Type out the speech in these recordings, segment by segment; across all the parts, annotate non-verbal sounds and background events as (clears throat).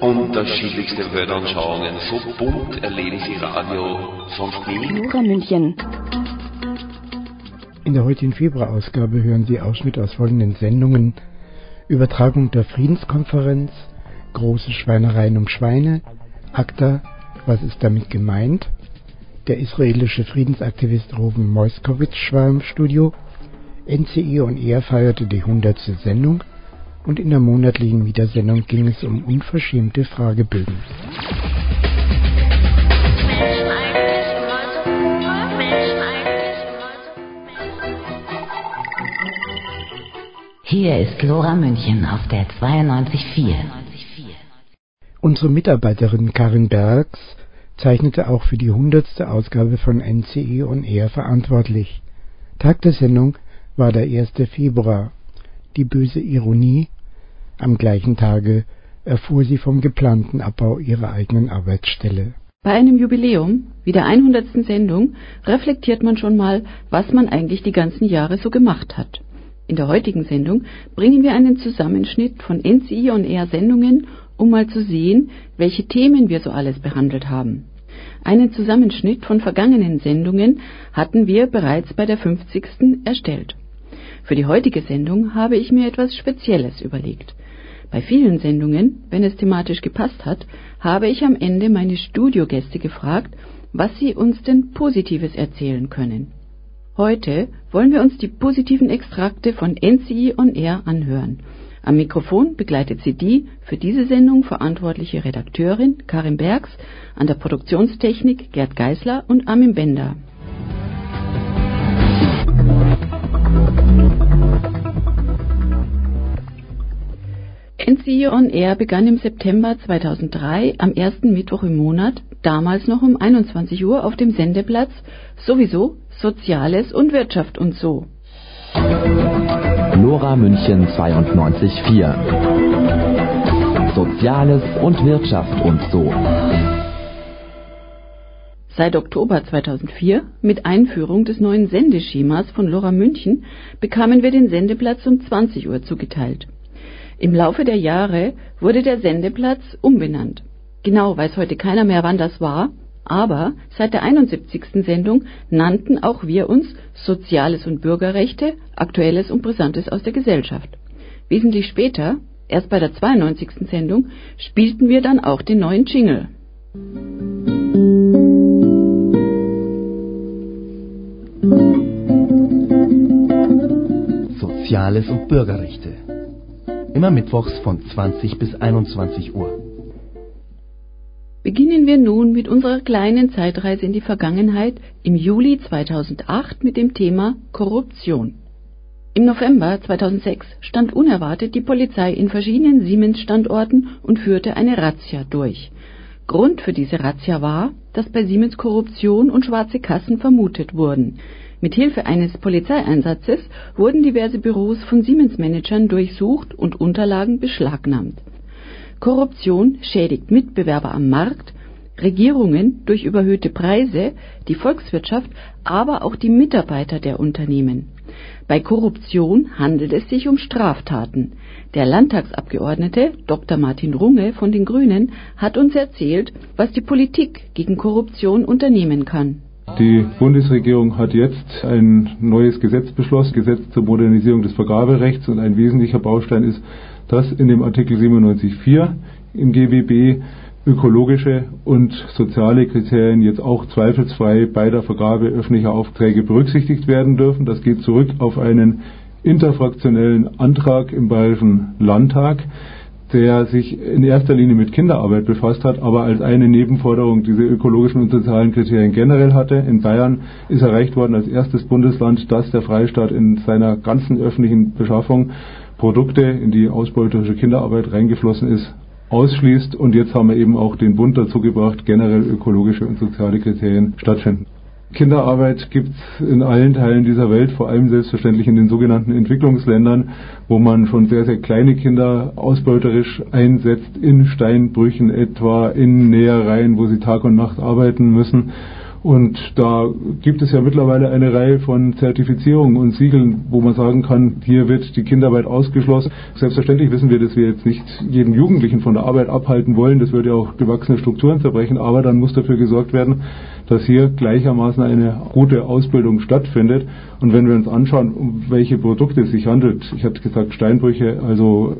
Unterschiedlichste Weltanschauungen, so bunt erleben Sie Radio sonst nie. Lora München. In der heutigen Februarausgabe hören Sie Ausschnitt aus folgenden Sendungen. Übertragung der Friedenskonferenz, große Schweinereien um Schweine, ACTA, was ist damit gemeint? Der israelische Friedensaktivist Ruben Moskowitz war im Studio. NCI und er feierte die 100. Sendung und in der monatlichen Wiedersendung ging es um unverschämte Fragebögen. Hier ist Lora München auf der 92.4. Unsere Mitarbeiterin Karin Bergs zeichnete auch für die 100. Ausgabe von NCE on Air verantwortlich. Tag der Sendung war der 1. Februar. Die böse Ironie, am gleichen Tage erfuhr sie vom geplanten Abbau ihrer eigenen Arbeitsstelle. Bei einem Jubiläum, wie der 100. Sendung, reflektiert man schon mal, was man eigentlich die ganzen Jahre so gemacht hat. In der heutigen Sendung bringen wir einen Zusammenschnitt von NCI on Air Sendungen, um mal zu sehen, welche Themen wir so alles behandelt haben. Einen Zusammenschnitt von vergangenen Sendungen hatten wir bereits bei der 50. erstellt. Für die heutige Sendung habe ich mir etwas Spezielles überlegt. Bei vielen Sendungen, wenn es thematisch gepasst hat, habe ich am Ende meine Studiogäste gefragt, was sie uns denn Positives erzählen können. Heute wollen wir uns die positiven Extrakte von NCI on Air anhören. Am Mikrofon begleitet sie die für diese Sendung verantwortliche Redakteurin Karin Bergs, an der Produktionstechnik Gerd Geisler und Armin Bender. NCI on Air begann im September 2003 am ersten Mittwoch im Monat, damals noch um 21 Uhr auf dem Sendeplatz Sowieso Soziales und Wirtschaft und so. Lora München 92.4 Soziales und Wirtschaft und so. Seit Oktober 2004, mit Einführung des neuen Sendeschemas von Lora München, bekamen wir den Sendeplatz um 20 Uhr zugeteilt. Im Laufe der Jahre wurde der Sendeplatz umbenannt. Genau weiß heute keiner mehr, wann das war, aber seit der 71. Sendung nannten auch wir uns Soziales und Bürgerrechte, Aktuelles und Brisantes aus der Gesellschaft. Wesentlich später, erst bei der 92. Sendung, spielten wir dann auch den neuen Jingle. Soziales und Bürgerrechte Immer mittwochs von 20 bis 21 Uhr. Beginnen wir nun mit unserer kleinen Zeitreise in die Vergangenheit im Juli 2008 mit dem Thema Korruption. Im November 2006 stand unerwartet die Polizei in verschiedenen Siemens-Standorten und führte eine Razzia durch. Grund für diese Razzia war, dass bei Siemens Korruption und schwarze Kassen vermutet wurden. Mit Hilfe eines Polizeieinsatzes wurden diverse Büros von Siemens-Managern durchsucht und Unterlagen beschlagnahmt. Korruption schädigt Mitbewerber am Markt, Regierungen durch überhöhte Preise, die Volkswirtschaft, aber auch die Mitarbeiter der Unternehmen. Bei Korruption handelt es sich um Straftaten. Der Landtagsabgeordnete Dr. Martin Runge von den Grünen hat uns erzählt, was die Politik gegen Korruption unternehmen kann. Die Bundesregierung hat jetzt ein neues Gesetz beschlossen, Gesetz zur Modernisierung des Vergaberechts und ein wesentlicher Baustein ist, dass in dem Artikel 97.4 im GWB ökologische und soziale Kriterien jetzt auch zweifelsfrei bei der Vergabe öffentlicher Aufträge berücksichtigt werden dürfen. Das geht zurück auf einen interfraktionellen Antrag im Bayerischen Landtag, der sich in erster Linie mit Kinderarbeit befasst hat, aber als eine Nebenforderung diese ökologischen und sozialen Kriterien generell hatte. In Bayern ist erreicht worden als erstes Bundesland, dass der Freistaat in seiner ganzen öffentlichen Beschaffung Produkte, in die ausbeuterische Kinderarbeit reingeflossen ist, ausschließt. Und jetzt haben wir eben auch den Bund dazu gebracht, generell ökologische und soziale Kriterien stattfinden. Kinderarbeit gibt es in allen Teilen dieser Welt, vor allem selbstverständlich in den sogenannten Entwicklungsländern, wo man schon sehr, sehr kleine Kinder ausbeuterisch einsetzt, in Steinbrüchen etwa, in Nähereien, wo sie Tag und Nacht arbeiten müssen. Und da gibt es ja mittlerweile eine Reihe von Zertifizierungen und Siegeln, wo man sagen kann, hier wird die Kinderarbeit ausgeschlossen. Selbstverständlich wissen wir, dass wir jetzt nicht jeden Jugendlichen von der Arbeit abhalten wollen. Das würde ja auch gewachsene Strukturen zerbrechen. Aber dann muss dafür gesorgt werden, dass hier gleichermaßen eine gute Ausbildung stattfindet. Und wenn wir uns anschauen, um welche Produkte es sich handelt, ich habe gesagt Steinbrüche, also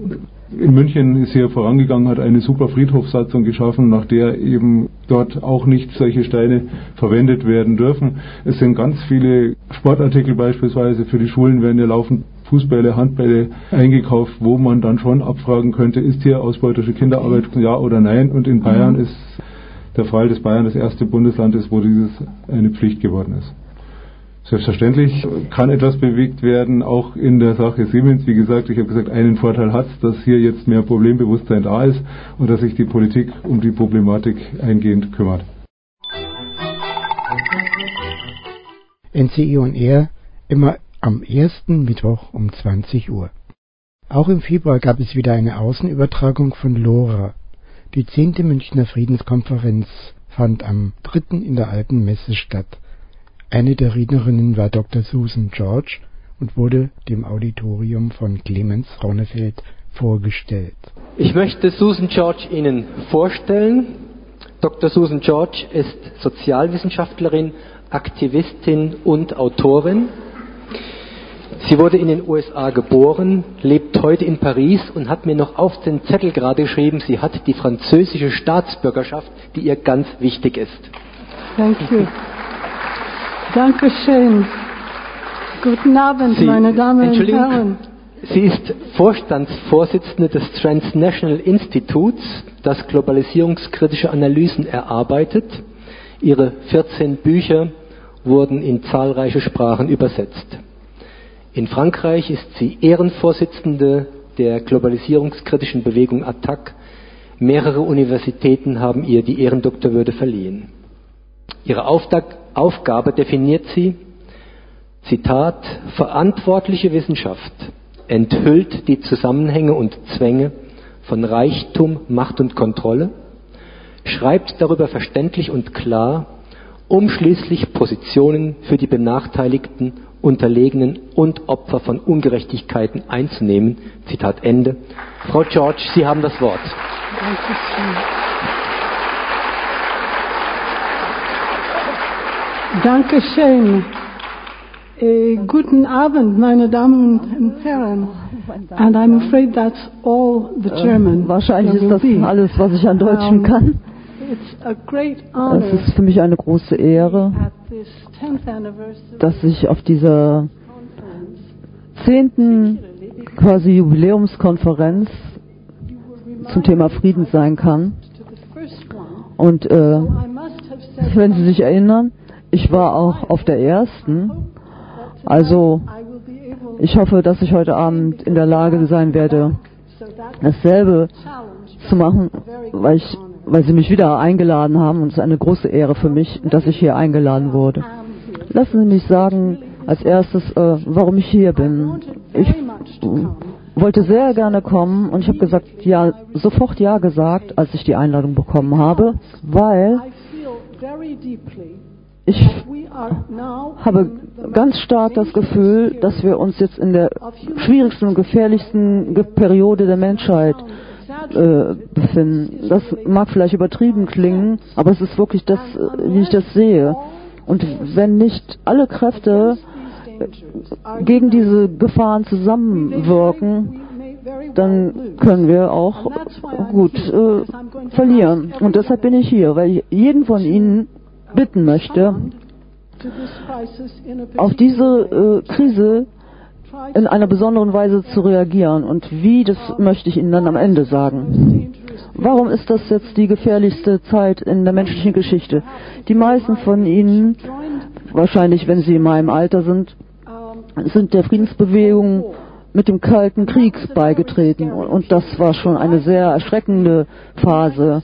in München ist hier vorangegangen, hat eine super Friedhofssatzung geschaffen, nach der eben dort auch nicht solche Steine verwendet werden dürfen. Es sind ganz viele Sportartikel beispielsweise für die Schulen werden ja laufend Fußbälle, Handbälle eingekauft, wo man dann schon abfragen könnte, ist hier ausbeuterische Kinderarbeit ja oder nein? Und in Bayern mhm. ist der Fall, dass Bayern das erste Bundesland ist, wo dieses eine Pflicht geworden ist. Selbstverständlich kann etwas bewegt werden, auch in der Sache Siemens. Wie gesagt, ich habe gesagt, einen Vorteil hat es, dass hier jetzt mehr Problembewusstsein da ist und dass sich die Politik um die Problematik eingehend kümmert. NCE und R immer am ersten Mittwoch um 20 Uhr. Auch im Februar gab es wieder eine Außenübertragung von LoRa. Die zehnte Münchner Friedenskonferenz fand am 3. in der Alten Messe statt. Eine der Rednerinnen war Dr. Susan George und wurde dem Auditorium von Clemens Ronnefeld vorgestellt. Ich möchte Susan George Ihnen vorstellen. Dr. Susan George ist Sozialwissenschaftlerin, Aktivistin und Autorin. Sie wurde in den USA geboren, lebt heute in Paris und hat mir noch auf den Zettel gerade geschrieben, sie hat die französische Staatsbürgerschaft, die ihr ganz wichtig ist. Thank you. Dankeschön. Guten Abend, Sie, meine Damen und Herren. Sie ist Vorstandsvorsitzende des Transnational Instituts, das globalisierungskritische Analysen erarbeitet. Ihre 14 Bücher wurden in zahlreiche Sprachen übersetzt. In Frankreich ist sie Ehrenvorsitzende der globalisierungskritischen Bewegung ATTAC. Mehrere Universitäten haben ihr die Ehrendoktorwürde verliehen. Ihre Aufgabe definiert sie, Zitat, verantwortliche Wissenschaft enthüllt die Zusammenhänge und Zwänge von Reichtum, Macht und Kontrolle, schreibt darüber verständlich und klar, um schließlich Positionen für die Benachteiligten, Unterlegenen und Opfer von Ungerechtigkeiten einzunehmen. Zitat Ende. Frau George, Sie haben das Wort. Dankeschön. Dankeschön. Äh, guten Abend, meine Damen und Herren. And I'm afraid that's all the äh, German. Äh, wahrscheinlich ist das alles, was ich an Deutschen um, kann. Es ist für mich eine große Ehre, dass ich auf dieser zehnten quasi Jubiläumskonferenz zum Thema Frieden sein kann. Und äh, wenn Sie sich erinnern, ich war auch auf der ersten. Also ich hoffe, dass ich heute Abend in der Lage sein werde, dasselbe zu machen, weil, ich, weil Sie mich wieder eingeladen haben und es ist eine große Ehre für mich, dass ich hier eingeladen wurde. Lassen Sie mich sagen, als erstes, äh, warum ich hier bin. Ich wollte sehr gerne kommen und ich habe gesagt, ja, sofort ja gesagt, als ich die Einladung bekommen habe, weil ich habe ganz stark das Gefühl, dass wir uns jetzt in der schwierigsten und gefährlichsten Periode der Menschheit äh, befinden. Das mag vielleicht übertrieben klingen, aber es ist wirklich das, wie ich das sehe. Und wenn nicht alle Kräfte äh, gegen diese Gefahren zusammenwirken, dann können wir auch gut äh, verlieren. Und deshalb bin ich hier, weil jeden von Ihnen bitten möchte, auf diese äh, Krise in einer besonderen Weise zu reagieren. Und wie, das möchte ich Ihnen dann am Ende sagen. Warum ist das jetzt die gefährlichste Zeit in der menschlichen Geschichte? Die meisten von Ihnen, wahrscheinlich wenn Sie in meinem Alter sind, sind der Friedensbewegung mit dem Kalten Krieg beigetreten und das war schon eine sehr erschreckende Phase.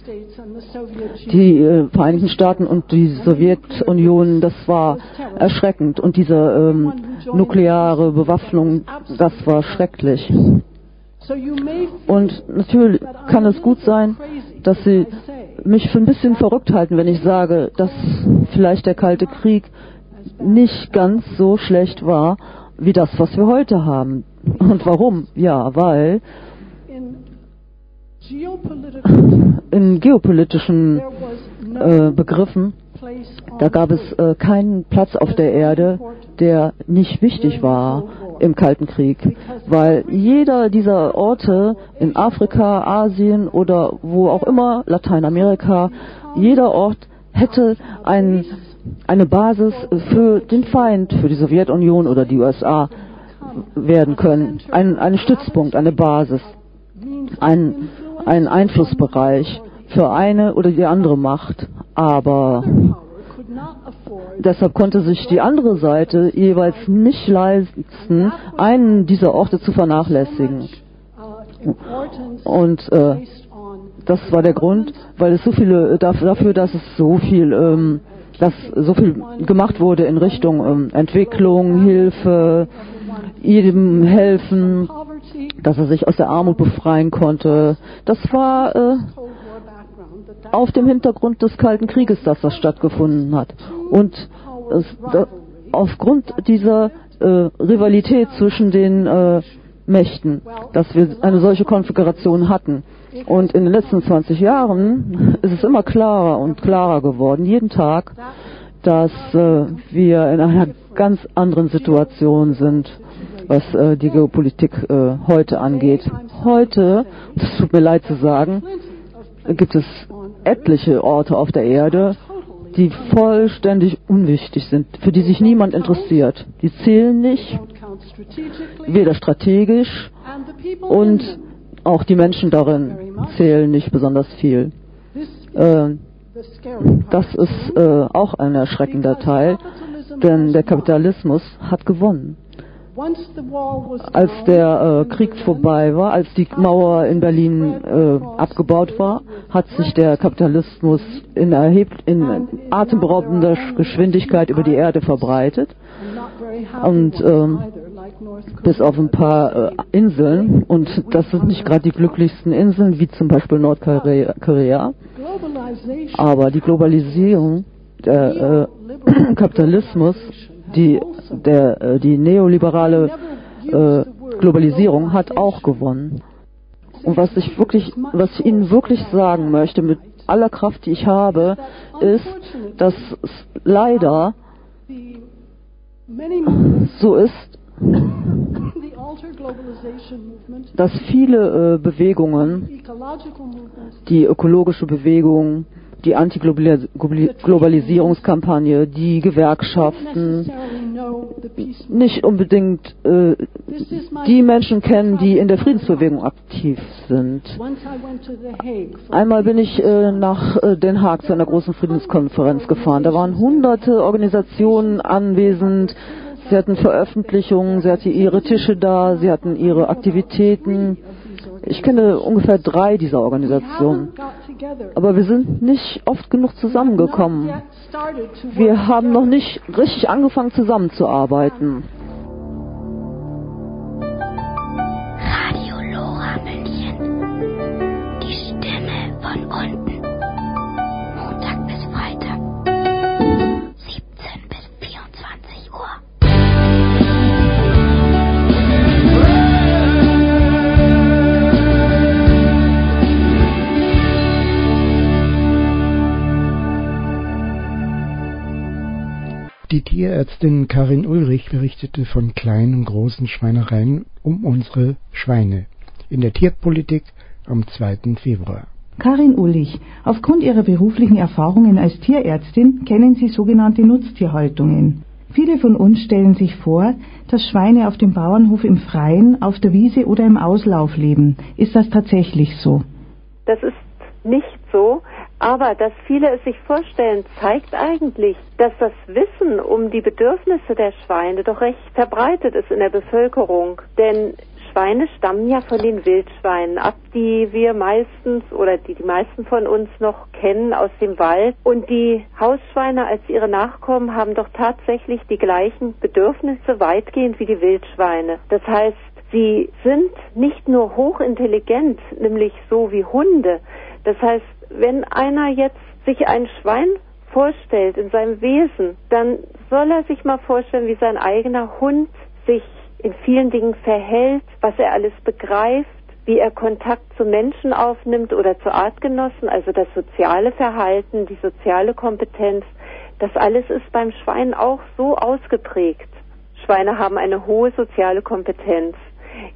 Die äh, Vereinigten Staaten und die Sowjetunion, das war erschreckend und diese ähm, nukleare Bewaffnung, das war schrecklich. Und natürlich kann es gut sein, dass Sie mich für ein bisschen verrückt halten, wenn ich sage, dass vielleicht der Kalte Krieg nicht ganz so schlecht war wie das, was wir heute haben. Und warum? Ja, weil in geopolitischen äh, Begriffen, da gab es äh, keinen Platz auf der Erde, der nicht wichtig war im Kalten Krieg, weil jeder dieser Orte in Afrika, Asien oder wo auch immer, Lateinamerika, jeder Ort hätte ein, eine Basis für den Feind, für die Sowjetunion oder die USA werden können. Ein, ein Stützpunkt, eine Basis, ein, ein Einflussbereich für eine oder die andere Macht. Aber deshalb konnte sich die andere Seite jeweils nicht leisten, einen dieser Orte zu vernachlässigen. Und äh, das war der Grund, weil es so viele dafür, dass es so viel, ähm, dass so viel gemacht wurde in Richtung ähm, Entwicklung, Hilfe, jedem helfen, dass er sich aus der Armut befreien konnte. Das war äh, auf dem Hintergrund des Kalten Krieges, dass das stattgefunden hat. Und es, da, aufgrund dieser äh, Rivalität zwischen den äh, Mächten, dass wir eine solche Konfiguration hatten. Und in den letzten 20 Jahren ist es immer klarer und klarer geworden, jeden Tag, dass äh, wir in einer ganz anderen Situation sind was äh, die Geopolitik äh, heute angeht. Heute, das tut mir leid zu sagen, gibt es etliche Orte auf der Erde, die vollständig unwichtig sind, für die sich niemand interessiert. Die zählen nicht, weder strategisch und auch die Menschen darin zählen nicht besonders viel. Äh, das ist äh, auch ein erschreckender Teil, denn der Kapitalismus hat gewonnen. Als der äh, Krieg vorbei war, als die Mauer in Berlin äh, abgebaut war, hat sich der Kapitalismus in, erhebt, in atemberaubender Geschwindigkeit über die Erde verbreitet. Und ähm, bis auf ein paar äh, Inseln, und das sind nicht gerade die glücklichsten Inseln, wie zum Beispiel Nordkorea, aber die Globalisierung, der äh, Kapitalismus die, der, äh, die neoliberale äh, Globalisierung hat auch gewonnen. Und was ich wirklich, was ich Ihnen wirklich sagen möchte, mit aller Kraft, die ich habe, ist, dass es leider so ist, dass viele äh, Bewegungen, die ökologische Bewegung, die Antiglobalisierungskampagne, die Gewerkschaften, nicht unbedingt äh, die Menschen kennen, die in der Friedensbewegung aktiv sind. Einmal bin ich äh, nach äh, Den Haag zu einer großen Friedenskonferenz gefahren. Da waren hunderte Organisationen anwesend. Sie hatten Veröffentlichungen, sie hatten ihre Tische da, sie hatten ihre Aktivitäten. Ich kenne ungefähr drei dieser Organisationen. Aber wir sind nicht oft genug zusammengekommen. Wir haben noch nicht richtig angefangen zusammenzuarbeiten. Radio Lora München. Die Stimme von unten. Tierärztin Karin Ulrich berichtete von kleinen und großen Schweinereien um unsere Schweine in der Tierpolitik am 2. Februar. Karin Ullich, aufgrund Ihrer beruflichen Erfahrungen als Tierärztin kennen Sie sogenannte Nutztierhaltungen. Viele von uns stellen sich vor, dass Schweine auf dem Bauernhof im Freien, auf der Wiese oder im Auslauf leben. Ist das tatsächlich so? Das ist nicht so, aber dass viele es sich vorstellen, zeigt eigentlich, dass das Wissen um die Bedürfnisse der Schweine doch recht verbreitet ist in der Bevölkerung. Denn Schweine stammen ja von den Wildschweinen ab, die wir meistens oder die die meisten von uns noch kennen aus dem Wald. Und die Hausschweine als ihre Nachkommen haben doch tatsächlich die gleichen Bedürfnisse weitgehend wie die Wildschweine. Das heißt, sie sind nicht nur hochintelligent, nämlich so wie Hunde. Das heißt, wenn einer jetzt sich ein Schwein vorstellt in seinem Wesen, dann soll er sich mal vorstellen, wie sein eigener Hund sich in vielen Dingen verhält, was er alles begreift, wie er Kontakt zu Menschen aufnimmt oder zu Artgenossen, also das soziale Verhalten, die soziale Kompetenz, das alles ist beim Schwein auch so ausgeprägt. Schweine haben eine hohe soziale Kompetenz.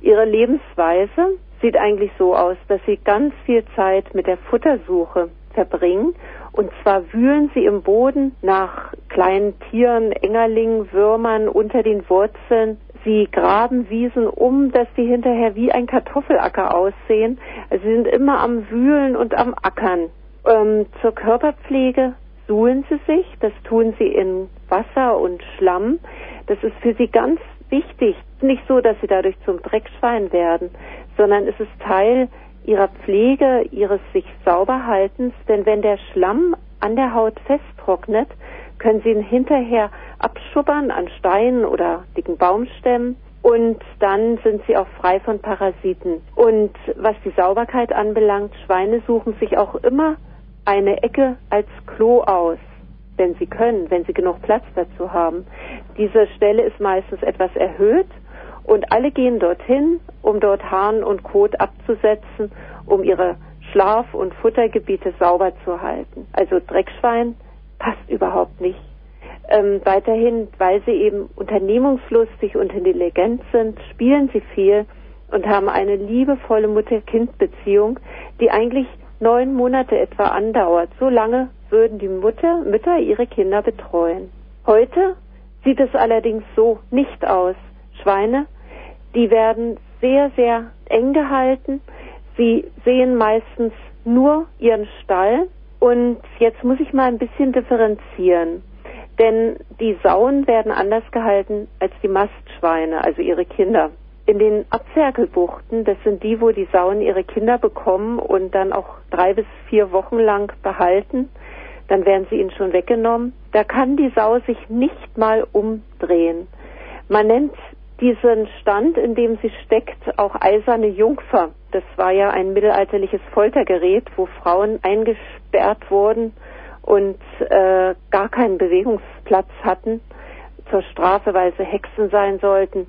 Ihre Lebensweise sieht eigentlich so aus, dass sie ganz viel Zeit mit der Futtersuche verbringen und zwar wühlen sie im Boden nach kleinen Tieren, Engerlingen, Würmern unter den Wurzeln. Sie graben Wiesen um, dass sie hinterher wie ein Kartoffelacker aussehen. Also sie sind immer am Wühlen und am Ackern. Ähm, zur Körperpflege suhlen sie sich. Das tun sie in Wasser und Schlamm. Das ist für sie ganz wichtig. Nicht so, dass sie dadurch zum Dreckschwein werden, sondern es ist Teil ihrer Pflege, ihres sich sauberhaltens, denn wenn der Schlamm an der Haut festtrocknet, können Sie ihn hinterher abschubbern an Steinen oder dicken Baumstämmen und dann sind sie auch frei von Parasiten. Und was die Sauberkeit anbelangt, Schweine suchen sich auch immer eine Ecke als Klo aus, wenn sie können, wenn sie genug Platz dazu haben. Diese Stelle ist meistens etwas erhöht und alle gehen dorthin, um dort Hahn und Kot abzusetzen, um ihre Schlaf- und Futtergebiete sauber zu halten. Also Dreckschwein passt überhaupt nicht. Ähm, weiterhin, weil sie eben unternehmungslustig und intelligent sind, spielen sie viel und haben eine liebevolle Mutter-Kind-Beziehung, die eigentlich neun Monate etwa andauert. So lange würden die Mutter, Mütter ihre Kinder betreuen. Heute sieht es allerdings so nicht aus. Schweine, die werden sehr, sehr eng gehalten. Sie sehen meistens nur ihren Stall. Und jetzt muss ich mal ein bisschen differenzieren. Denn die Sauen werden anders gehalten als die Mastschweine, also ihre Kinder. In den Abferkelbuchten, das sind die, wo die Sauen ihre Kinder bekommen und dann auch drei bis vier Wochen lang behalten, dann werden sie ihnen schon weggenommen. Da kann die Sau sich nicht mal umdrehen. Man nennt diesen Stand, in dem sie steckt, auch eiserne Jungfer. Das war ja ein mittelalterliches Foltergerät, wo Frauen eingesperrt wurden und äh, gar keinen Bewegungsplatz hatten zur Strafe, weil sie Hexen sein sollten.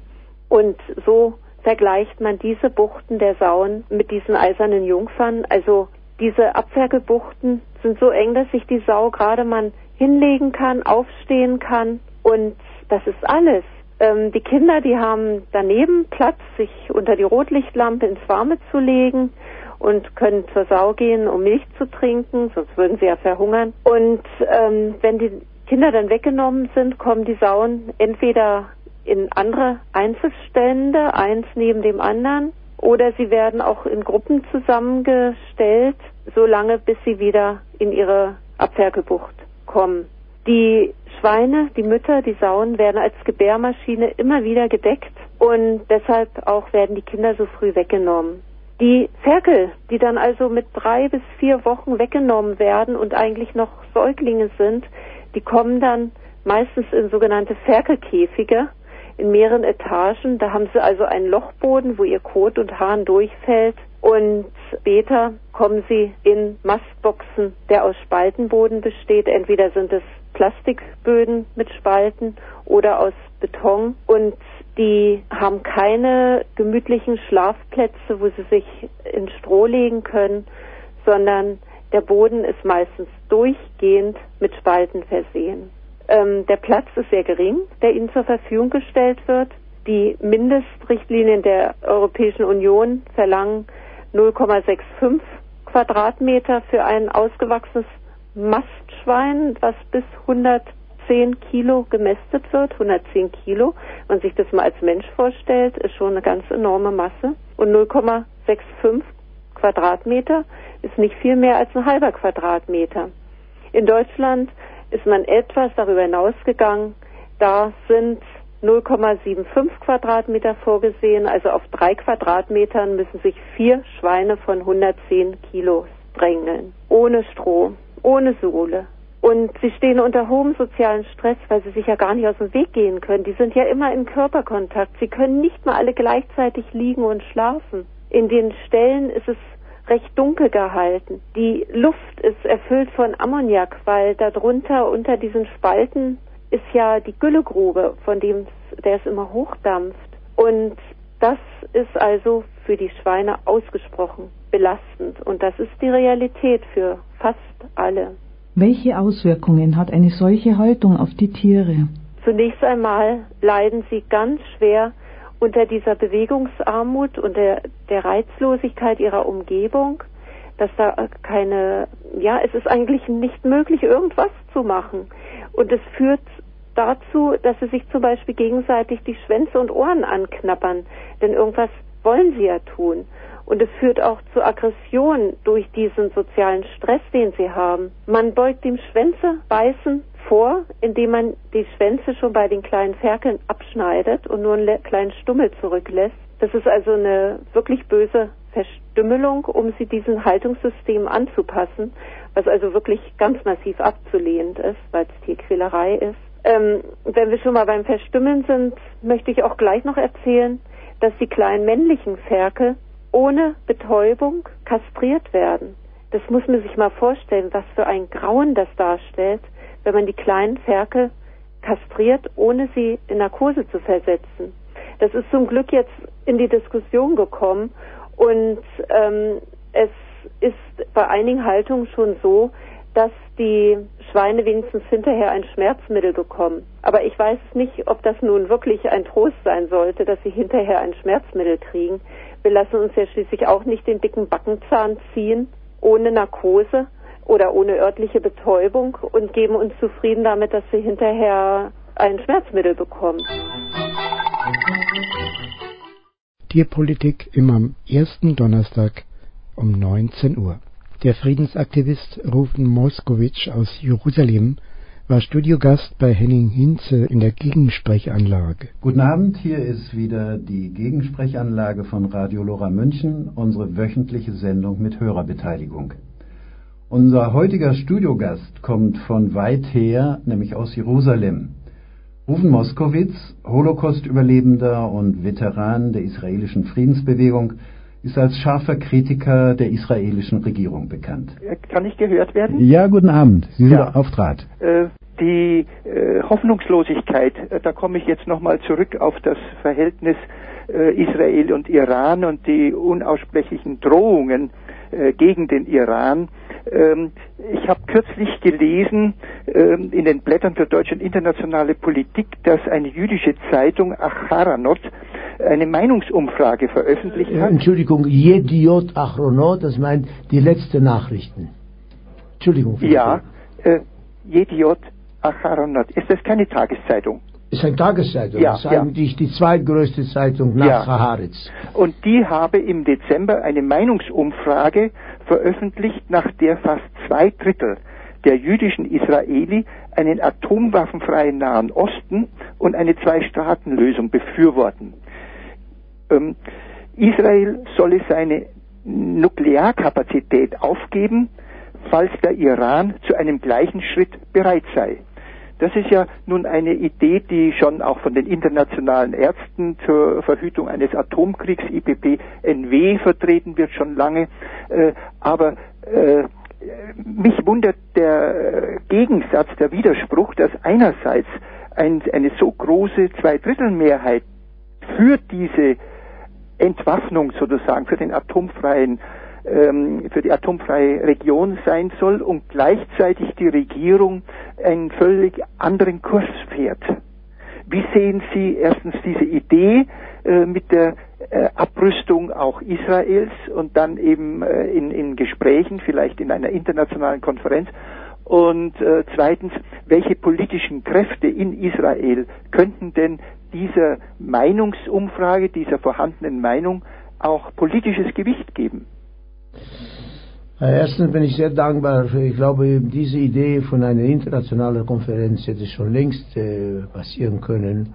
Und so vergleicht man diese Buchten der Sauen mit diesen eisernen Jungfern. Also diese Abferkelbuchten sind so eng, dass sich die Sau gerade mal hinlegen kann, aufstehen kann und das ist alles. Ähm, die Kinder, die haben daneben Platz, sich unter die Rotlichtlampe ins Warme zu legen und können zur Sau gehen, um Milch zu trinken, sonst würden sie ja verhungern. Und ähm, wenn die Kinder dann weggenommen sind, kommen die Sauen entweder in andere Einzelstände, eins neben dem anderen, oder sie werden auch in Gruppen zusammengestellt, solange bis sie wieder in ihre Abferkelbucht kommen. Die Schweine, die Mütter, die Sauen werden als Gebärmaschine immer wieder gedeckt und deshalb auch werden die Kinder so früh weggenommen. Die Ferkel, die dann also mit drei bis vier Wochen weggenommen werden und eigentlich noch Säuglinge sind, die kommen dann meistens in sogenannte Ferkelkäfige in mehreren Etagen. Da haben sie also einen Lochboden, wo ihr Kot und Hahn durchfällt. Und später kommen sie in Mastboxen, der aus Spaltenboden besteht. Entweder sind es Plastikböden mit Spalten oder aus Beton und die haben keine gemütlichen Schlafplätze, wo sie sich in Stroh legen können, sondern der Boden ist meistens durchgehend mit Spalten versehen. Ähm, der Platz ist sehr gering, der ihnen zur Verfügung gestellt wird. Die Mindestrichtlinien der Europäischen Union verlangen 0,65 Quadratmeter für ein ausgewachsenes Mastschwein, was bis 110 Kilo gemästet wird. 110 Kilo, wenn man sich das mal als Mensch vorstellt, ist schon eine ganz enorme Masse. Und 0,65 Quadratmeter ist nicht viel mehr als ein halber Quadratmeter. In Deutschland ist man etwas darüber hinausgegangen. Da sind 0,75 Quadratmeter vorgesehen. Also auf drei Quadratmetern müssen sich vier Schweine von 110 Kilo drängeln. Ohne Stroh, ohne Sohle. Und sie stehen unter hohem sozialen Stress, weil sie sich ja gar nicht aus dem Weg gehen können. Die sind ja immer in Körperkontakt. Sie können nicht mal alle gleichzeitig liegen und schlafen. In den Ställen ist es recht dunkel gehalten. Die Luft ist erfüllt von Ammoniak, weil darunter unter diesen Spalten ist ja die Güllegrube, von dem der es immer hochdampft. Und das ist also für die Schweine ausgesprochen belastend. Und das ist die Realität für fast alle. Welche Auswirkungen hat eine solche Haltung auf die Tiere? Zunächst einmal leiden sie ganz schwer unter dieser Bewegungsarmut und der, der Reizlosigkeit ihrer Umgebung, dass da keine, ja, es ist eigentlich nicht möglich, irgendwas zu machen. Und es führt dazu, dass sie sich zum Beispiel gegenseitig die Schwänze und Ohren anknappern, denn irgendwas wollen sie ja tun. Und es führt auch zu Aggression durch diesen sozialen Stress, den sie haben. Man beugt dem Schwänze beißen vor, indem man die Schwänze schon bei den kleinen Ferkeln abschneidet und nur einen kleinen Stummel zurücklässt. Das ist also eine wirklich böse Verstümmelung, um sie diesem Haltungssystem anzupassen, was also wirklich ganz massiv abzulehnen ist, weil es Tierquälerei ist. Ähm, wenn wir schon mal beim Verstümmeln sind, möchte ich auch gleich noch erzählen, dass die kleinen männlichen Ferkel ohne Betäubung kastriert werden. Das muss man sich mal vorstellen, was für ein Grauen das darstellt, wenn man die kleinen Ferkel kastriert, ohne sie in Narkose zu versetzen. Das ist zum Glück jetzt in die Diskussion gekommen und ähm, es ist bei einigen Haltungen schon so, dass die Schweine wenigstens hinterher ein Schmerzmittel bekommen. Aber ich weiß nicht, ob das nun wirklich ein Trost sein sollte, dass sie hinterher ein Schmerzmittel kriegen. Wir lassen uns ja schließlich auch nicht den dicken Backenzahn ziehen, ohne Narkose oder ohne örtliche Betäubung und geben uns zufrieden damit, dass sie hinterher ein Schmerzmittel bekommen. Tierpolitik immer am ersten Donnerstag um 19 Uhr. Der Friedensaktivist Rufen Moskowitsch aus Jerusalem war Studiogast bei Henning Hinze in der Gegensprechanlage. Guten Abend, hier ist wieder die Gegensprechanlage von Radio Lora München, unsere wöchentliche Sendung mit Hörerbeteiligung. Unser heutiger Studiogast kommt von weit her, nämlich aus Jerusalem. Rufen Moskowitz, Holocaust-Überlebender und Veteran der israelischen Friedensbewegung, ist als scharfer Kritiker der israelischen Regierung bekannt. Kann ich gehört werden? Ja, guten Abend. Sie sind ja. auf Draht. Äh, die äh, Hoffnungslosigkeit, äh, da komme ich jetzt nochmal zurück auf das Verhältnis äh, Israel und Iran und die unaussprechlichen Drohungen äh, gegen den Iran. Ähm, ich habe kürzlich gelesen ähm, in den Blättern für deutsche und internationale Politik, dass eine jüdische Zeitung Acharanot eine Meinungsumfrage veröffentlicht hat. Entschuldigung, Jediot Achronot, das meint die letzte Nachrichten. Entschuldigung. Ja, äh, Jediot Acharonot. Ist das keine Tageszeitung? Ist eine Tageszeitung. Ja, das ist eigentlich ja. die zweitgrößte Zeitung nach ja. Haaretz. Und die habe im Dezember eine Meinungsumfrage veröffentlicht, nach der fast zwei Drittel der jüdischen Israeli einen atomwaffenfreien Nahen Osten und eine Zwei-Staaten-Lösung befürworten. Ähm, Israel solle seine Nuklearkapazität aufgeben, falls der Iran zu einem gleichen Schritt bereit sei. Das ist ja nun eine Idee, die schon auch von den internationalen Ärzten zur Verhütung eines Atomkriegs, IPP-NW, vertreten wird, schon lange. Äh, aber äh, mich wundert der Gegensatz, der Widerspruch, dass einerseits ein, eine so große Zweidrittelmehrheit für diese Entwaffnung sozusagen, für den atomfreien ähm, für die atomfreie Region sein soll und gleichzeitig die Regierung einen völlig anderen Kurs fährt. Wie sehen Sie erstens diese Idee äh, mit der äh, Abrüstung auch Israels und dann eben äh, in, in Gesprächen, vielleicht in einer internationalen Konferenz? Und äh, zweitens, welche politischen Kräfte in Israel könnten denn dieser Meinungsumfrage, dieser vorhandenen Meinung auch politisches Gewicht geben? Erstens bin ich sehr dankbar. Ich glaube, diese Idee von einer internationalen Konferenz hätte schon längst äh, passieren können.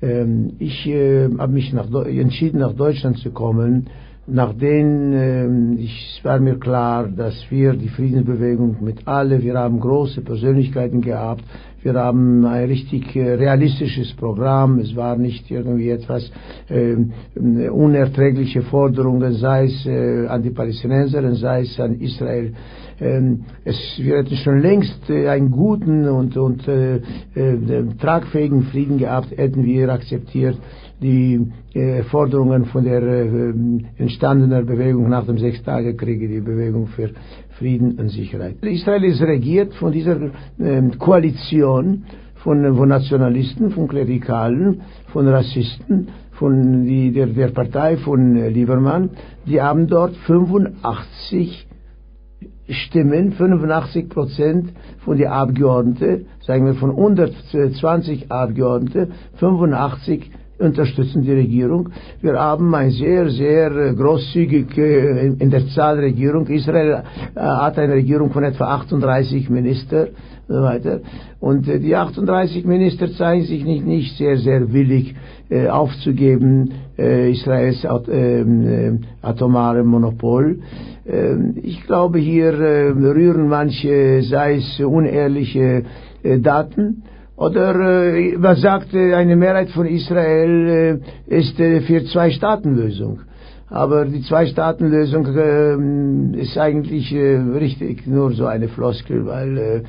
Ähm, ich äh, habe mich nach, entschieden, nach Deutschland zu kommen, nachdem äh, ich, war mir klar, dass wir die Friedensbewegung mit alle, wir haben große Persönlichkeiten gehabt, wir haben ein richtig äh, realistisches Programm. Es war nicht irgendwie etwas äh, unerträgliche Forderungen, sei es äh, an die Palästinenser, sei es an Israel. Ähm, es, wir hätten schon längst äh, einen guten und, und äh, äh, tragfähigen Frieden gehabt, hätten wir akzeptiert die äh, Forderungen von der äh, entstandenen Bewegung nach dem Sechstagekrieg, die Bewegung für Frieden und Sicherheit. Israel ist regiert von dieser äh, Koalition von, von Nationalisten, von Klerikalen, von Rassisten, von die, der, der Partei von äh, Liebermann. Die haben dort 85 Stimmen, 85 Prozent von den Abgeordneten, sagen wir von 120 Abgeordneten, 85 unterstützen die Regierung. Wir haben eine sehr, sehr großzügige in der Zahl Regierung. Israel äh, hat eine Regierung von etwa 38 Minister und so weiter. Und äh, die 38 Minister zeigen sich nicht, nicht sehr, sehr willig äh, aufzugeben, Israels ähm, atomare Monopol. Ähm, ich glaube, hier rühren manche, sei es unehrliche Daten, oder äh, was sagt äh, eine Mehrheit von Israel äh, ist äh, für Zwei-Staaten-Lösung. Aber die Zwei-Staaten-Lösung äh, ist eigentlich äh, richtig nur so eine Floskel, weil äh,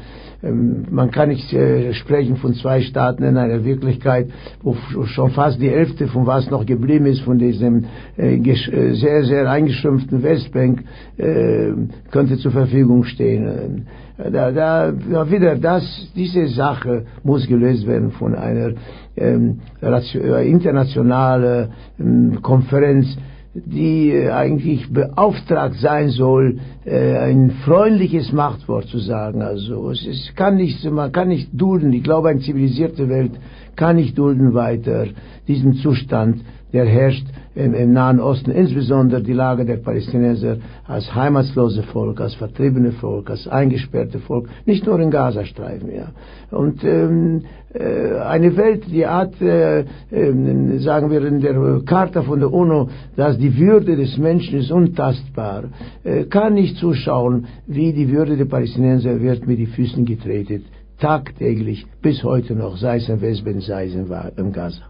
ähm, man kann nicht äh, sprechen von zwei Staaten in einer Wirklichkeit, wo schon fast die Hälfte von was noch geblieben ist von diesem äh, äh sehr, sehr eingeschrumpften Westbank, äh, könnte zur Verfügung stehen. Da, da, da wieder das, diese Sache muss gelöst werden von einer ähm, äh, internationalen ähm, Konferenz, die äh, eigentlich beauftragt sein soll, äh, ein freundliches Machtwort zu sagen. Also es ist, kann nicht, man kann nicht dulden. Ich glaube, eine zivilisierte Welt kann nicht dulden weiter diesen Zustand, der herrscht im, im Nahen Osten, insbesondere die Lage der Palästinenser als heimatslose Volk, als vertriebene Volk, als eingesperrte Volk, nicht nur im Gazastreifen. Ja. Und ähm, äh, eine Welt, die hat, äh, äh, sagen wir in der Charta von der UNO, dass die Würde des Menschen ist untastbar, äh, kann nicht zuschauen, wie die Würde der Palästinenser wird mit den Füßen getreten, tagtäglich, bis heute noch, sei es im Westbank, sei es im Gaza.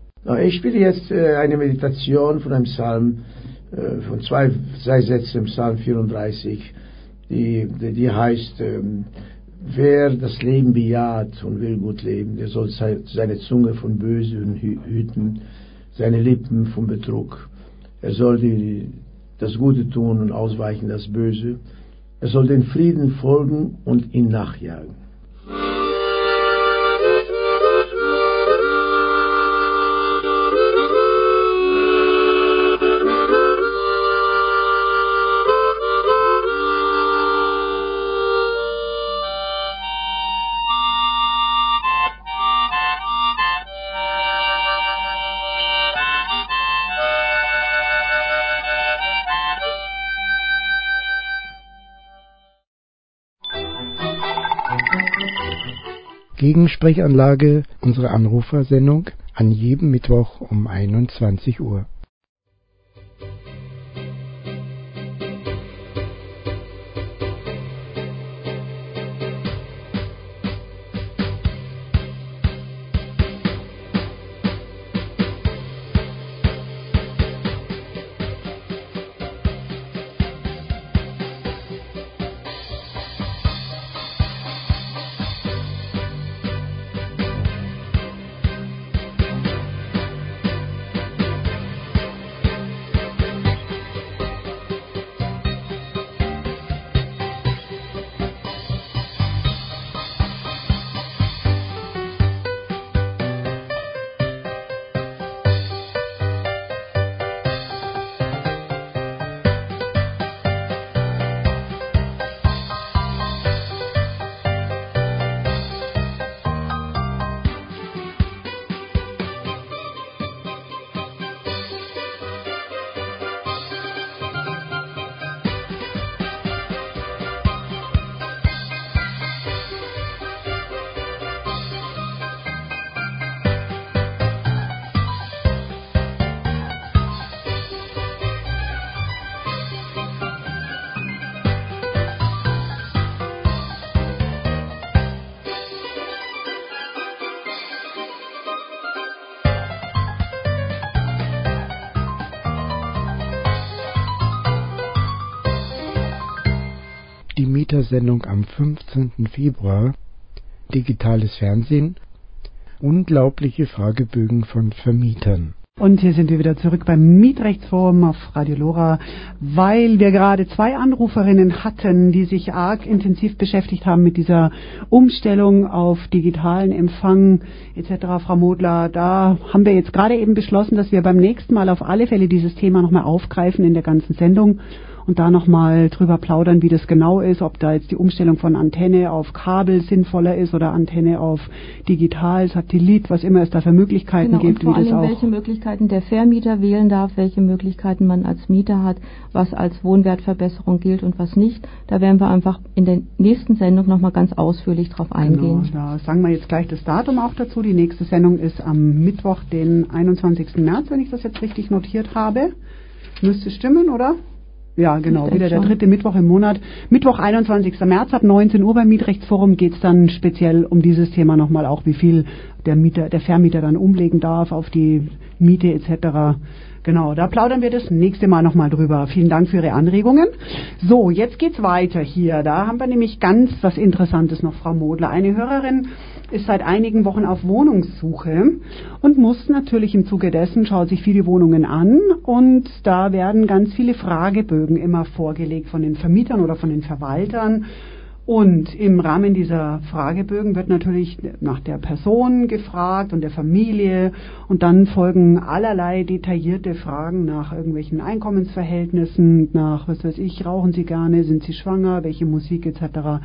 Ich spiele jetzt äh, eine Meditation von einem Psalm, äh, von zwei, zwei Sätzen im Psalm 34, die, die heißt, ähm, wer das Leben bejaht und will gut leben, der soll seine Zunge von Bösen hüten, seine Lippen vom Betrug. Er soll die, das Gute tun und ausweichen das Böse. Er soll den Frieden folgen und ihn nachjagen. Gegensprechanlage unsere Anrufersendung an jedem Mittwoch um 21 Uhr. Mietersendung am 15. Februar, digitales Fernsehen, unglaubliche Fragebögen von Vermietern. Und hier sind wir wieder zurück beim Mietrechtsforum auf Radio Lora, weil wir gerade zwei Anruferinnen hatten, die sich arg intensiv beschäftigt haben mit dieser Umstellung auf digitalen Empfang etc. Frau Modler, da haben wir jetzt gerade eben beschlossen, dass wir beim nächsten Mal auf alle Fälle dieses Thema nochmal aufgreifen in der ganzen Sendung und da nochmal drüber plaudern, wie das genau ist, ob da jetzt die Umstellung von Antenne auf Kabel sinnvoller ist oder Antenne auf digital, Satellit, was immer es da für Möglichkeiten genau, gibt, und vor allem, auch. welche Möglichkeiten der Vermieter wählen darf, welche Möglichkeiten man als Mieter hat, was als Wohnwertverbesserung gilt und was nicht. Da werden wir einfach in der nächsten Sendung nochmal ganz ausführlich drauf eingehen. Genau, da sagen wir jetzt gleich das Datum auch dazu. Die nächste Sendung ist am Mittwoch, den 21. März, wenn ich das jetzt richtig notiert habe. Müsste stimmen, oder? Ja, genau, wieder der dritte Mittwoch im Monat. Mittwoch, 21. März ab 19 Uhr beim Mietrechtsforum geht es dann speziell um dieses Thema nochmal auch, wie viel der Mieter, der Vermieter dann umlegen darf auf die Miete etc. Genau, da plaudern wir das nächste Mal nochmal drüber. Vielen Dank für Ihre Anregungen. So, jetzt geht's weiter hier. Da haben wir nämlich ganz was Interessantes noch, Frau Modler. Eine Hörerin ist seit einigen Wochen auf Wohnungssuche und muss natürlich im Zuge dessen, schaut sich viele Wohnungen an und da werden ganz viele Fragebögen immer vorgelegt von den Vermietern oder von den Verwaltern. Und im Rahmen dieser Fragebögen wird natürlich nach der Person gefragt und der Familie und dann folgen allerlei detaillierte Fragen nach irgendwelchen Einkommensverhältnissen, nach, was weiß ich, rauchen Sie gerne, sind Sie schwanger, welche Musik etc.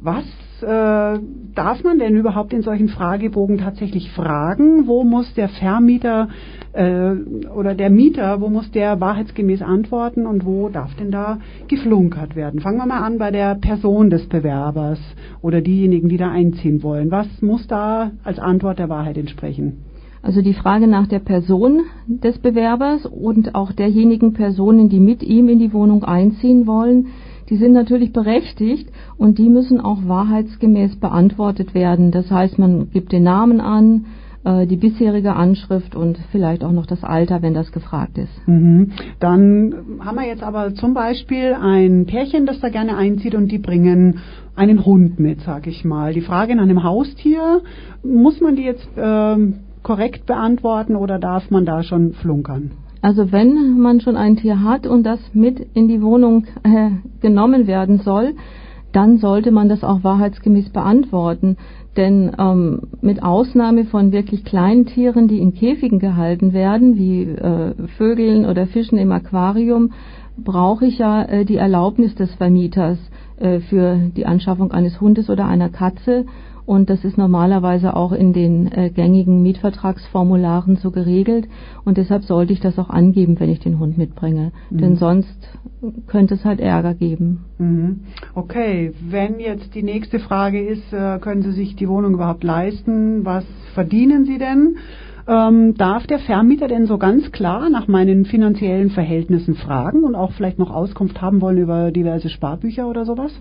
Was äh, darf man denn überhaupt in solchen Fragebogen tatsächlich fragen? Wo muss der Vermieter äh, oder der Mieter, wo muss der wahrheitsgemäß antworten und wo darf denn da geflunkert werden? Fangen wir mal an bei der Person des Bewerbers oder diejenigen, die da einziehen wollen. Was muss da als Antwort der Wahrheit entsprechen? Also die Frage nach der Person des Bewerbers und auch derjenigen Personen, die mit ihm in die Wohnung einziehen wollen, die sind natürlich berechtigt und die müssen auch wahrheitsgemäß beantwortet werden. Das heißt, man gibt den Namen an, die bisherige Anschrift und vielleicht auch noch das Alter, wenn das gefragt ist. Mhm. Dann haben wir jetzt aber zum Beispiel ein Pärchen, das da gerne einzieht und die bringen einen Hund mit, sag ich mal. Die Frage nach einem Haustier, muss man die jetzt ähm, korrekt beantworten oder darf man da schon flunkern? Also wenn man schon ein Tier hat und das mit in die Wohnung äh, genommen werden soll, dann sollte man das auch wahrheitsgemäß beantworten. Denn ähm, mit Ausnahme von wirklich kleinen Tieren, die in Käfigen gehalten werden, wie äh, Vögeln oder Fischen im Aquarium, brauche ich ja äh, die Erlaubnis des Vermieters äh, für die Anschaffung eines Hundes oder einer Katze. Und das ist normalerweise auch in den äh, gängigen Mietvertragsformularen so geregelt. Und deshalb sollte ich das auch angeben, wenn ich den Hund mitbringe. Mhm. Denn sonst könnte es halt Ärger geben. Mhm. Okay, wenn jetzt die nächste Frage ist, äh, können Sie sich die Wohnung überhaupt leisten? Was verdienen Sie denn? Ähm, darf der Vermieter denn so ganz klar nach meinen finanziellen Verhältnissen fragen und auch vielleicht noch Auskunft haben wollen über diverse Sparbücher oder sowas?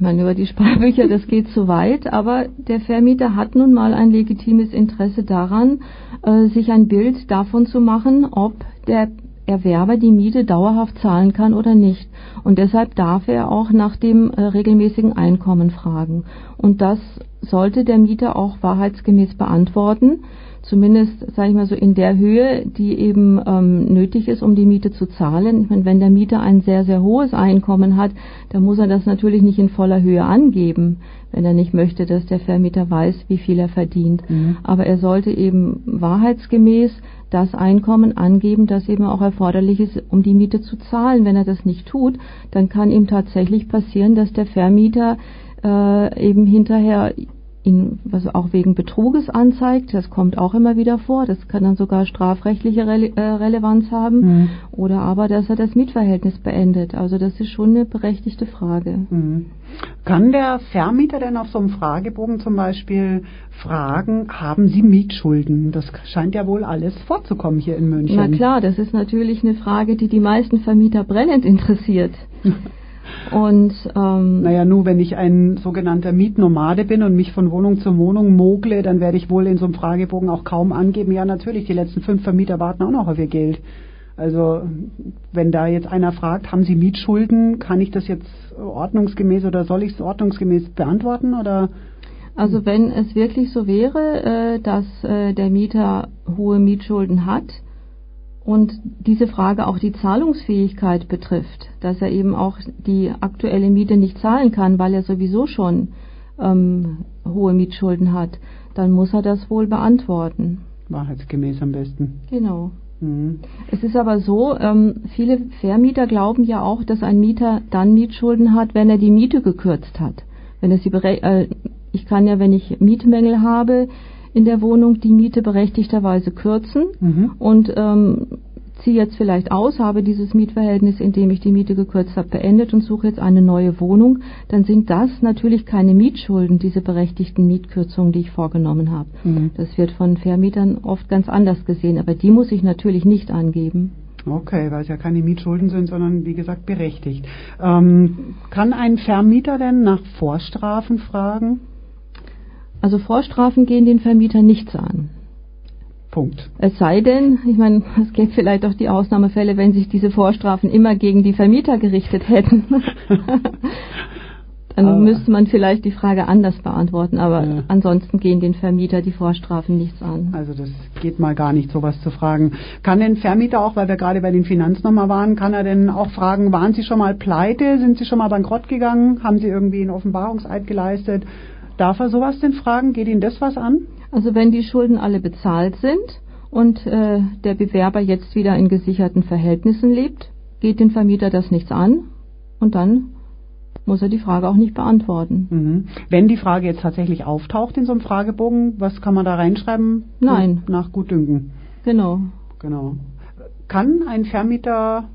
Ich meine, über die Sparbücher, das geht zu weit, aber der Vermieter hat nun mal ein legitimes Interesse daran, äh, sich ein Bild davon zu machen, ob der Erwerber die Miete dauerhaft zahlen kann oder nicht. Und deshalb darf er auch nach dem äh, regelmäßigen Einkommen fragen. Und das sollte der Mieter auch wahrheitsgemäß beantworten. Zumindest, sage ich mal so, in der Höhe, die eben ähm, nötig ist, um die Miete zu zahlen. Ich meine, wenn der Mieter ein sehr, sehr hohes Einkommen hat, dann muss er das natürlich nicht in voller Höhe angeben, wenn er nicht möchte, dass der Vermieter weiß, wie viel er verdient. Mhm. Aber er sollte eben wahrheitsgemäß das Einkommen angeben, das eben auch erforderlich ist, um die Miete zu zahlen. Wenn er das nicht tut, dann kann ihm tatsächlich passieren, dass der Vermieter äh, eben hinterher ihn was auch wegen Betruges anzeigt. Das kommt auch immer wieder vor. Das kann dann sogar strafrechtliche Rele äh, Relevanz haben. Mhm. Oder aber, dass er das Mietverhältnis beendet. Also das ist schon eine berechtigte Frage. Mhm. Kann der Vermieter denn auf so einem Fragebogen zum Beispiel fragen, haben Sie Mietschulden? Das scheint ja wohl alles vorzukommen hier in München. Na klar, das ist natürlich eine Frage, die die meisten Vermieter brennend interessiert. (laughs) Und ähm, naja, nur wenn ich ein sogenannter Mietnomade bin und mich von Wohnung zu Wohnung mogle, dann werde ich wohl in so einem Fragebogen auch kaum angeben, ja natürlich, die letzten fünf Vermieter warten auch noch auf ihr Geld. Also wenn da jetzt einer fragt, haben Sie Mietschulden, kann ich das jetzt ordnungsgemäß oder soll ich es ordnungsgemäß beantworten oder? Also wenn es wirklich so wäre, äh, dass äh, der Mieter hohe Mietschulden hat und diese Frage auch die Zahlungsfähigkeit betrifft, dass er eben auch die aktuelle Miete nicht zahlen kann, weil er sowieso schon ähm, hohe Mietschulden hat, dann muss er das wohl beantworten. Wahrheitsgemäß am besten. Genau. Mhm. Es ist aber so, ähm, viele Vermieter glauben ja auch, dass ein Mieter dann Mietschulden hat, wenn er die Miete gekürzt hat. Wenn er sie äh, ich kann ja, wenn ich Mietmängel habe in der Wohnung, die Miete berechtigterweise kürzen mhm. und ähm, ziehe jetzt vielleicht aus, habe dieses Mietverhältnis, in dem ich die Miete gekürzt habe, beendet und suche jetzt eine neue Wohnung, dann sind das natürlich keine Mietschulden, diese berechtigten Mietkürzungen, die ich vorgenommen habe. Mhm. Das wird von Vermietern oft ganz anders gesehen, aber die muss ich natürlich nicht angeben. Okay, weil es ja keine Mietschulden sind, sondern wie gesagt berechtigt. Ähm, kann ein Vermieter denn nach Vorstrafen fragen? Also Vorstrafen gehen den Vermieter nichts an. Punkt. Es sei denn, ich meine, es gäbe vielleicht auch die Ausnahmefälle, wenn sich diese Vorstrafen immer gegen die Vermieter gerichtet hätten. (laughs) Dann aber müsste man vielleicht die Frage anders beantworten, aber ja. ansonsten gehen den Vermieter die Vorstrafen nichts an. Also das geht mal gar nicht, sowas zu fragen. Kann denn Vermieter auch, weil wir gerade bei den Finanzen nochmal waren, kann er denn auch fragen, waren Sie schon mal pleite, sind Sie schon mal bankrott gegangen, haben Sie irgendwie einen Offenbarungseid geleistet? Darf er sowas denn fragen? Geht ihn das was an? Also wenn die Schulden alle bezahlt sind und äh, der Bewerber jetzt wieder in gesicherten Verhältnissen lebt, geht den Vermieter das nichts an und dann muss er die Frage auch nicht beantworten. Mhm. Wenn die Frage jetzt tatsächlich auftaucht in so einem Fragebogen, was kann man da reinschreiben? Nein. Nach Gutdünken. Genau. Genau. Kann ein Vermieter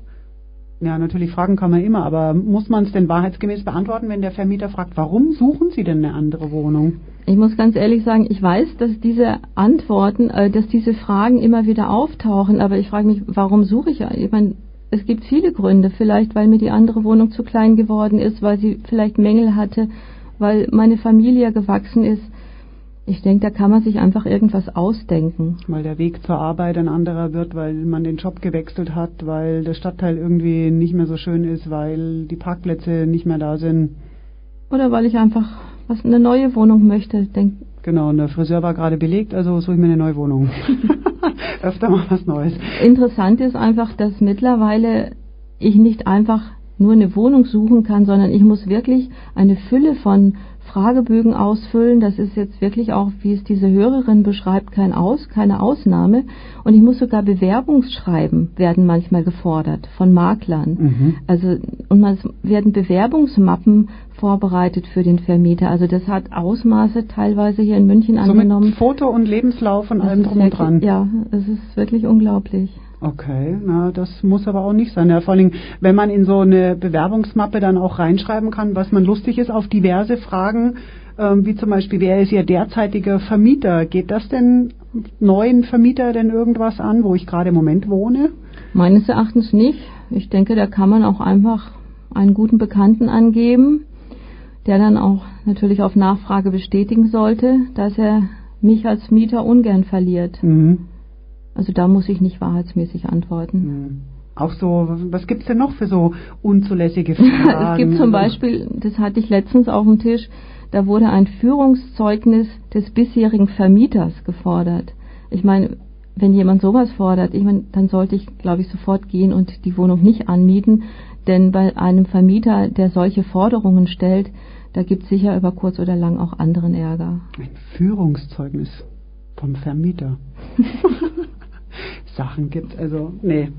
ja, natürlich fragen kann man immer, aber muss man es denn wahrheitsgemäß beantworten, wenn der Vermieter fragt, warum suchen Sie denn eine andere Wohnung? Ich muss ganz ehrlich sagen, ich weiß, dass diese Antworten, äh, dass diese Fragen immer wieder auftauchen, aber ich frage mich, warum suche ich? Ich meine, es gibt viele Gründe, vielleicht weil mir die andere Wohnung zu klein geworden ist, weil sie vielleicht Mängel hatte, weil meine Familie gewachsen ist. Ich denke, da kann man sich einfach irgendwas ausdenken. Weil der Weg zur Arbeit ein anderer wird, weil man den Job gewechselt hat, weil der Stadtteil irgendwie nicht mehr so schön ist, weil die Parkplätze nicht mehr da sind. Oder weil ich einfach was eine neue Wohnung möchte. Denk genau, und der Friseur war gerade belegt, also suche ich mir eine neue Wohnung. (laughs) Öfter mal was Neues. Interessant ist einfach, dass mittlerweile ich nicht einfach nur eine Wohnung suchen kann, sondern ich muss wirklich eine Fülle von Fragebögen ausfüllen. Das ist jetzt wirklich auch, wie es diese Hörerin beschreibt, kein Aus, keine Ausnahme. Und ich muss sogar Bewerbungsschreiben werden manchmal gefordert von Maklern. Mhm. Also und es werden Bewerbungsmappen vorbereitet für den Vermieter. Also das hat Ausmaße teilweise hier in München so angenommen. Mit Foto und Lebenslauf und allem drum und dran. Ja, es ist wirklich unglaublich. Okay, na, das muss aber auch nicht sein. Ja, vor allem, wenn man in so eine Bewerbungsmappe dann auch reinschreiben kann, was man lustig ist, auf diverse Fragen, ähm, wie zum Beispiel, wer ist Ihr derzeitiger Vermieter? Geht das denn neuen Vermieter denn irgendwas an, wo ich gerade im Moment wohne? Meines Erachtens nicht. Ich denke, da kann man auch einfach einen guten Bekannten angeben, der dann auch natürlich auf Nachfrage bestätigen sollte, dass er mich als Mieter ungern verliert. Mhm. Also da muss ich nicht wahrheitsmäßig antworten. Mhm. Auch so, was gibt's denn noch für so unzulässige (laughs) Fragen? es gibt zum Beispiel, das hatte ich letztens auf dem Tisch, da wurde ein Führungszeugnis des bisherigen Vermieters gefordert. Ich meine, wenn jemand sowas fordert, ich meine, dann sollte ich, glaube ich, sofort gehen und die Wohnung nicht anmieten, denn bei einem Vermieter, der solche Forderungen stellt, da gibt es sicher über kurz oder lang auch anderen Ärger. Ein Führungszeugnis vom Vermieter. (laughs) Sachen gibt. Also, nee.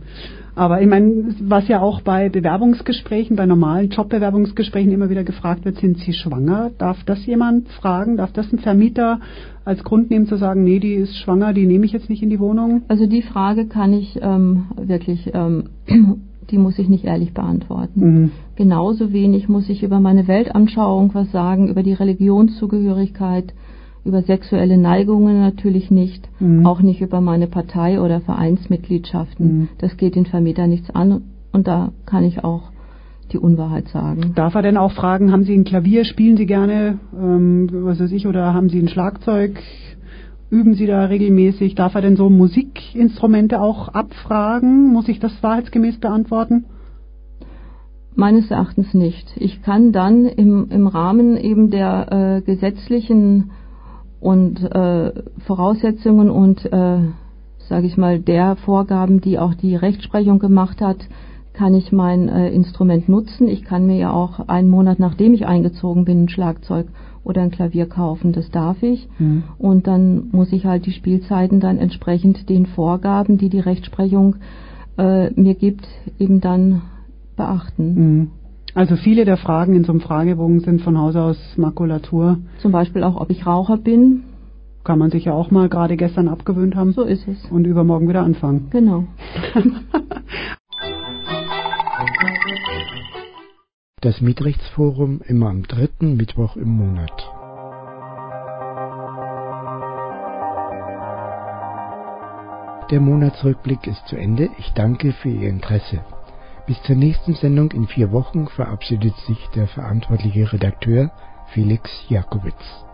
Aber ich meine, was ja auch bei Bewerbungsgesprächen, bei normalen Jobbewerbungsgesprächen immer wieder gefragt wird, sind Sie schwanger? Darf das jemand fragen? Darf das ein Vermieter als Grund nehmen zu sagen, nee, die ist schwanger, die nehme ich jetzt nicht in die Wohnung? Also die Frage kann ich ähm, wirklich, ähm, (clears throat) die muss ich nicht ehrlich beantworten. Mhm. Genauso wenig muss ich über meine Weltanschauung was sagen, über die Religionszugehörigkeit über sexuelle Neigungen natürlich nicht, mhm. auch nicht über meine Partei oder Vereinsmitgliedschaften. Mhm. Das geht den Vermieter nichts an und da kann ich auch die Unwahrheit sagen. Darf er denn auch fragen, haben Sie ein Klavier, spielen Sie gerne, ähm, was weiß ich, oder haben Sie ein Schlagzeug? Üben Sie da regelmäßig? Darf er denn so Musikinstrumente auch abfragen? Muss ich das wahrheitsgemäß beantworten? Meines Erachtens nicht. Ich kann dann im, im Rahmen eben der äh, gesetzlichen und äh, Voraussetzungen und äh, sage ich mal der Vorgaben, die auch die Rechtsprechung gemacht hat, kann ich mein äh, Instrument nutzen. Ich kann mir ja auch einen Monat nachdem ich eingezogen bin ein Schlagzeug oder ein Klavier kaufen, das darf ich. Mhm. Und dann muss ich halt die Spielzeiten dann entsprechend den Vorgaben, die die Rechtsprechung äh, mir gibt, eben dann beachten. Mhm. Also viele der Fragen in so einem Fragebogen sind von Haus aus Makulatur. Zum Beispiel auch, ob ich Raucher bin. Kann man sich ja auch mal gerade gestern abgewöhnt haben. So ist es. Und übermorgen wieder anfangen. Genau. (laughs) Das Mietrechtsforum immer am dritten Mittwoch im Monat. Der Monatsrückblick ist zu Ende. Ich danke für Ihr Interesse. Bis zur nächsten Sendung in vier Wochen verabschiedet sich der verantwortliche Redakteur Felix Jakowitz.